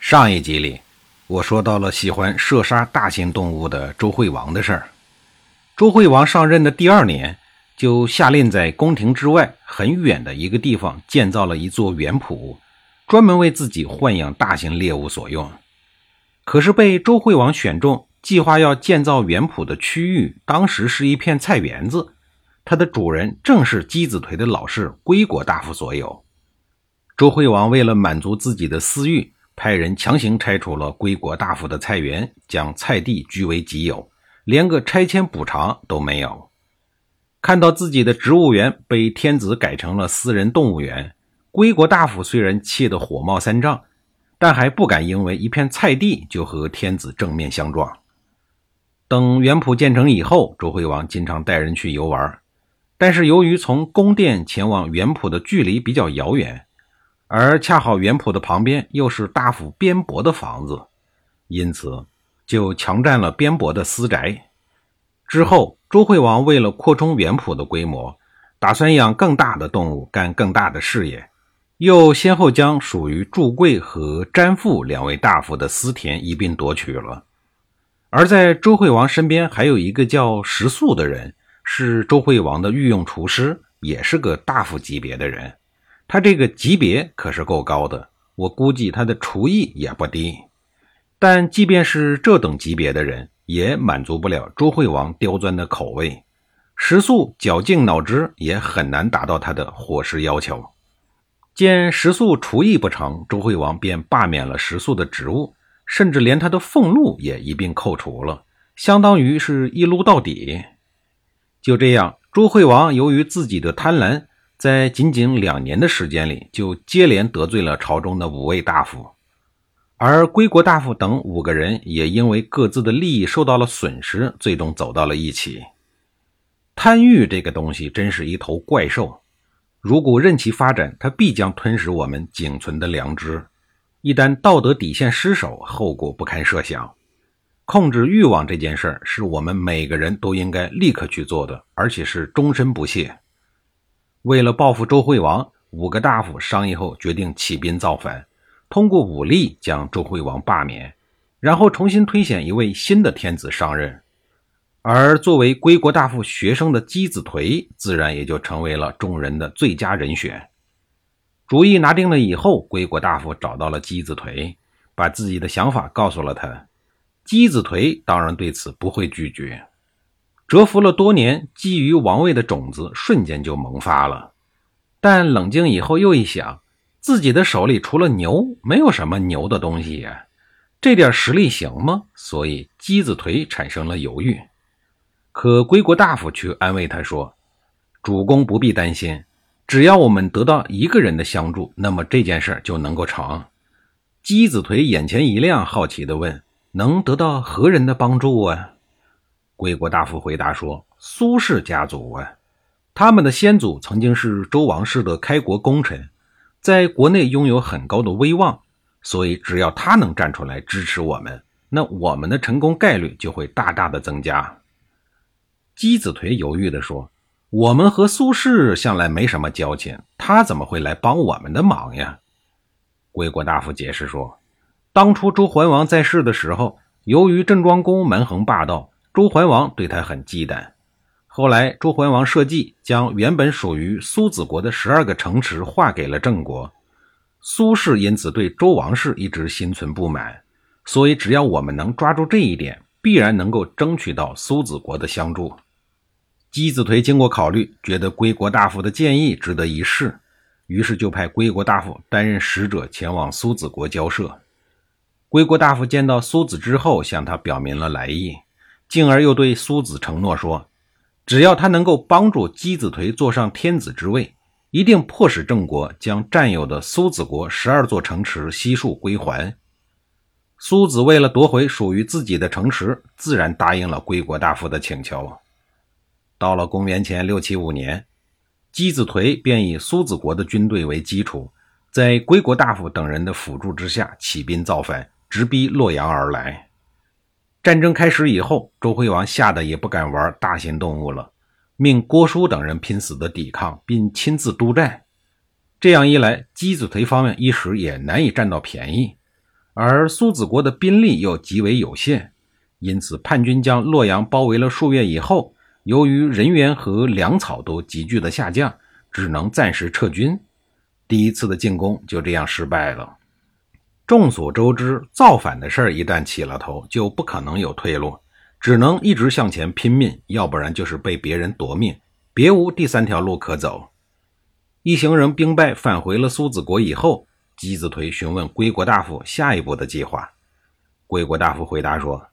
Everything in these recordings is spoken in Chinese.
上一集里，我说到了喜欢射杀大型动物的周惠王的事儿。周惠王上任的第二年，就下令在宫廷之外很远的一个地方建造了一座园圃，专门为自己豢养大型猎物所用。可是被周惠王选中，计划要建造园圃的区域，当时是一片菜园子，它的主人正是箕子颓的老师归国大夫所有。周惠王为了满足自己的私欲，派人强行拆除了归国大夫的菜园，将菜地据为己有，连个拆迁补偿都没有。看到自己的植物园被天子改成了私人动物园，归国大夫虽然气得火冒三丈，但还不敢因为一片菜地就和天子正面相撞。等园圃建成以后，周惠王经常带人去游玩，但是由于从宫殿前往园圃的距离比较遥远。而恰好园圃的旁边又是大夫边伯的房子，因此就强占了边伯的私宅。之后，周惠王为了扩充园圃的规模，打算养更大的动物，干更大的事业，又先后将属于祝贵和詹父两位大夫的私田一并夺取了。而在周惠王身边还有一个叫石素的人，是周惠王的御用厨师，也是个大夫级别的人。他这个级别可是够高的，我估计他的厨艺也不低。但即便是这等级别的人，也满足不了周惠王刁钻的口味。食素绞尽脑汁也很难达到他的伙食要求。见食素厨艺不成，周惠王便罢免了食素的职务，甚至连他的俸禄也一并扣除了，相当于是一撸到底。就这样，周惠王由于自己的贪婪。在仅仅两年的时间里，就接连得罪了朝中的五位大夫，而归国大夫等五个人也因为各自的利益受到了损失，最终走到了一起。贪欲这个东西真是一头怪兽，如果任其发展，它必将吞噬我们仅存的良知。一旦道德底线失守，后果不堪设想。控制欲望这件事儿，是我们每个人都应该立刻去做的，而且是终身不懈。为了报复周惠王，五个大夫商议后决定起兵造反，通过武力将周惠王罢免，然后重新推选一位新的天子上任。而作为归国大夫学生的箕子颓，自然也就成为了众人的最佳人选。主意拿定了以后，归国大夫找到了箕子颓，把自己的想法告诉了他。箕子颓当然对此不会拒绝。蛰伏了多年，觊觎王位的种子瞬间就萌发了。但冷静以后又一想，自己的手里除了牛，没有什么牛的东西呀，这点实力行吗？所以箕子颓产生了犹豫。可归国大夫却安慰他说：“主公不必担心，只要我们得到一个人的相助，那么这件事就能够成。”箕子颓眼前一亮，好奇地问：“能得到何人的帮助啊？”归国大夫回答说：“苏氏家族啊，他们的先祖曾经是周王室的开国功臣，在国内拥有很高的威望，所以只要他能站出来支持我们，那我们的成功概率就会大大的增加。”姬子颓犹豫地说：“我们和苏轼向来没什么交情，他怎么会来帮我们的忙呀？”归国大夫解释说：“当初周桓王在世的时候，由于郑庄公蛮横霸道。”周桓王对他很忌惮，后来周桓王设计将原本属于苏子国的十二个城池划给了郑国，苏氏因此对周王室一直心存不满，所以只要我们能抓住这一点，必然能够争取到苏子国的相助。姬子颓经过考虑，觉得归国大夫的建议值得一试，于是就派归国大夫担任使者前往苏子国交涉。归国大夫见到苏子之后，向他表明了来意。进而又对苏子承诺说：“只要他能够帮助箕子颓坐上天子之位，一定迫使郑国将占有的苏子国十二座城池悉数归还。”苏子为了夺回属于自己的城池，自然答应了归国大夫的请求。到了公元前六七五年，姬子颓便以苏子国的军队为基础，在归国大夫等人的辅助之下起兵造反，直逼洛阳而来。战争开始以后，周惠王吓得也不敢玩大型动物了，命郭叔等人拼死的抵抗，并亲自督战。这样一来，姬子颓方面一时也难以占到便宜，而苏子国的兵力又极为有限，因此叛军将洛阳包围了数月以后，由于人员和粮草都急剧的下降，只能暂时撤军。第一次的进攻就这样失败了。众所周知，造反的事儿一旦起了头，就不可能有退路，只能一直向前拼命，要不然就是被别人夺命，别无第三条路可走。一行人兵败返回了苏子国以后，姬子颓询问归国大夫下一步的计划。归国大夫回答说：“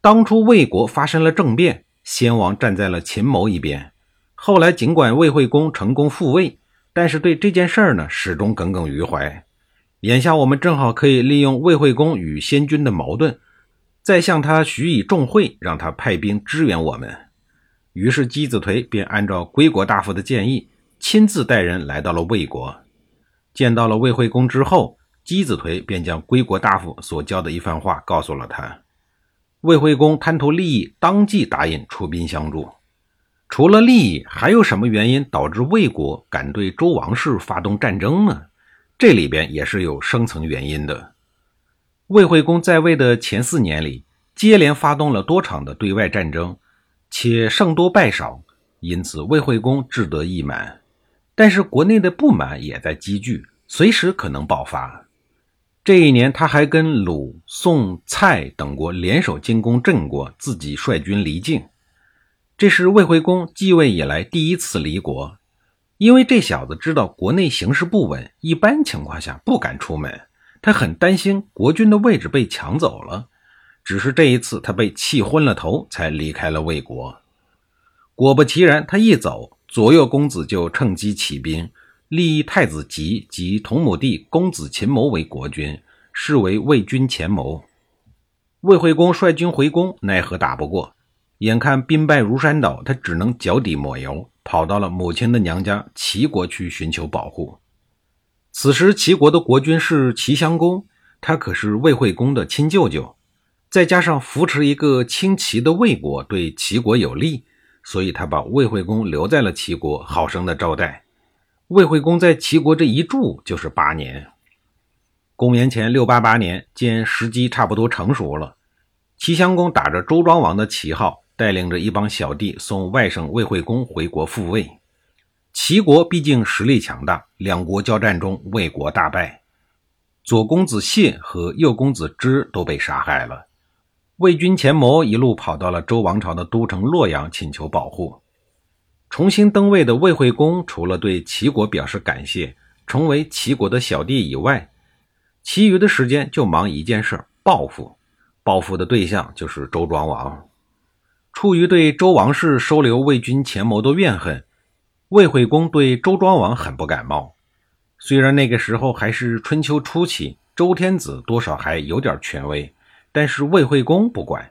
当初魏国发生了政变，先王站在了秦谋一边。后来尽管魏惠公成功复位，但是对这件事儿呢始终耿耿于怀。眼下我们正好可以利用魏惠公与先君的矛盾，再向他许以重惠，让他派兵支援我们。”于是姬子颓便按照归国大夫的建议。亲自带人来到了魏国，见到了魏惠公之后，姬子颓便将归国大夫所教的一番话告诉了他。魏惠公贪图利益，当即答应出兵相助。除了利益，还有什么原因导致魏国敢对周王室发动战争呢？这里边也是有深层原因的。魏惠公在位的前四年里，接连发动了多场的对外战争，且胜多败少，因此魏惠公志得意满。但是国内的不满也在积聚，随时可能爆发。这一年，他还跟鲁、宋、蔡等国联手进攻郑国，自己率军离境。这是魏惠公继位以来第一次离国，因为这小子知道国内形势不稳，一般情况下不敢出门。他很担心国君的位置被抢走了，只是这一次他被气昏了头，才离开了魏国。果不其然，他一走。左右公子就趁机起兵，立太子吉及同母弟公子秦谋为国君，视为魏军前谋。魏惠公率军回宫，奈何打不过，眼看兵败如山倒，他只能脚底抹油，跑到了母亲的娘家齐国去寻求保护。此时齐国的国君是齐襄公，他可是魏惠公的亲舅舅，再加上扶持一个亲齐的魏国，对齐国有利。所以他把魏惠公留在了齐国，好生的招待。魏惠公在齐国这一住就是八年。公元前六八八年，见时机差不多成熟了，齐襄公打着周庄王的旗号，带领着一帮小弟送外甥魏惠公回国复位。齐国毕竟实力强大，两国交战中，魏国大败，左公子谢和右公子支都被杀害了。魏军前谋一路跑到了周王朝的都城洛阳，请求保护。重新登位的魏惠公，除了对齐国表示感谢，成为齐国的小弟以外，其余的时间就忙一件事——报复。报复的对象就是周庄王。出于对周王室收留魏军前谋的怨恨，魏惠公对周庄王很不感冒。虽然那个时候还是春秋初期，周天子多少还有点权威。但是魏惠公不管，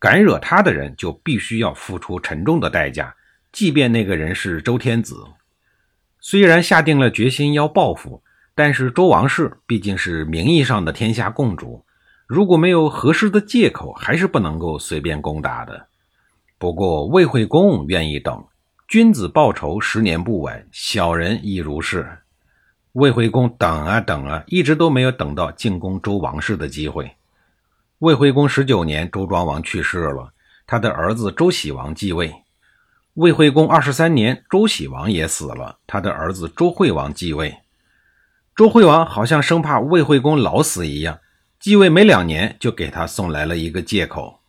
敢惹他的人就必须要付出沉重的代价，即便那个人是周天子。虽然下定了决心要报复，但是周王室毕竟是名义上的天下共主，如果没有合适的借口，还是不能够随便攻打的。不过魏惠公愿意等，君子报仇，十年不晚，小人亦如是。魏惠公等啊等啊，一直都没有等到进攻周王室的机会。魏惠公十九年，周庄王去世了，他的儿子周喜王继位。魏惠公二十三年，周喜王也死了，他的儿子周惠王继位。周惠王好像生怕魏惠公老死一样，继位没两年就给他送来了一个借口。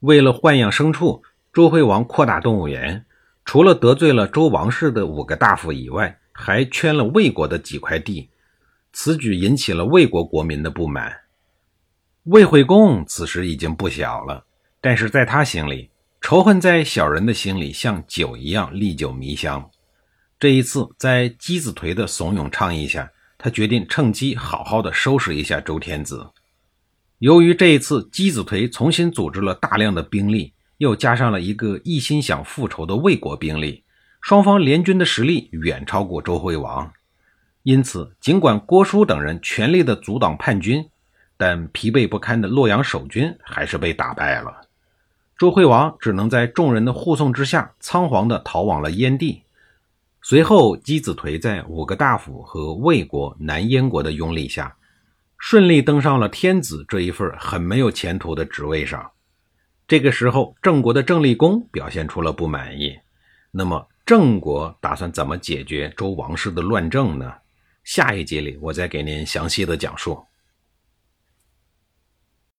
为了豢养牲畜，周惠王扩大动物园，除了得罪了周王室的五个大夫以外，还圈了魏国的几块地。此举引起了魏国国民的不满。魏惠公此时已经不小了，但是在他心里，仇恨在小人的心里像酒一样历久弥香。这一次，在姬子颓的怂恿倡议下，他决定趁机好好的收拾一下周天子。由于这一次姬子颓重新组织了大量的兵力，又加上了一个一心想复仇的魏国兵力，双方联军的实力远超过周惠王。因此，尽管郭叔等人全力的阻挡叛军，但疲惫不堪的洛阳守军还是被打败了。周惠王只能在众人的护送之下，仓皇的逃往了燕地。随后，箕子颓在五个大夫和魏国、南燕国的拥立下，顺利登上了天子这一份很没有前途的职位上。这个时候，郑国的郑立公表现出了不满意。那么，郑国打算怎么解决周王室的乱政呢？下一集里，我再给您详细的讲述。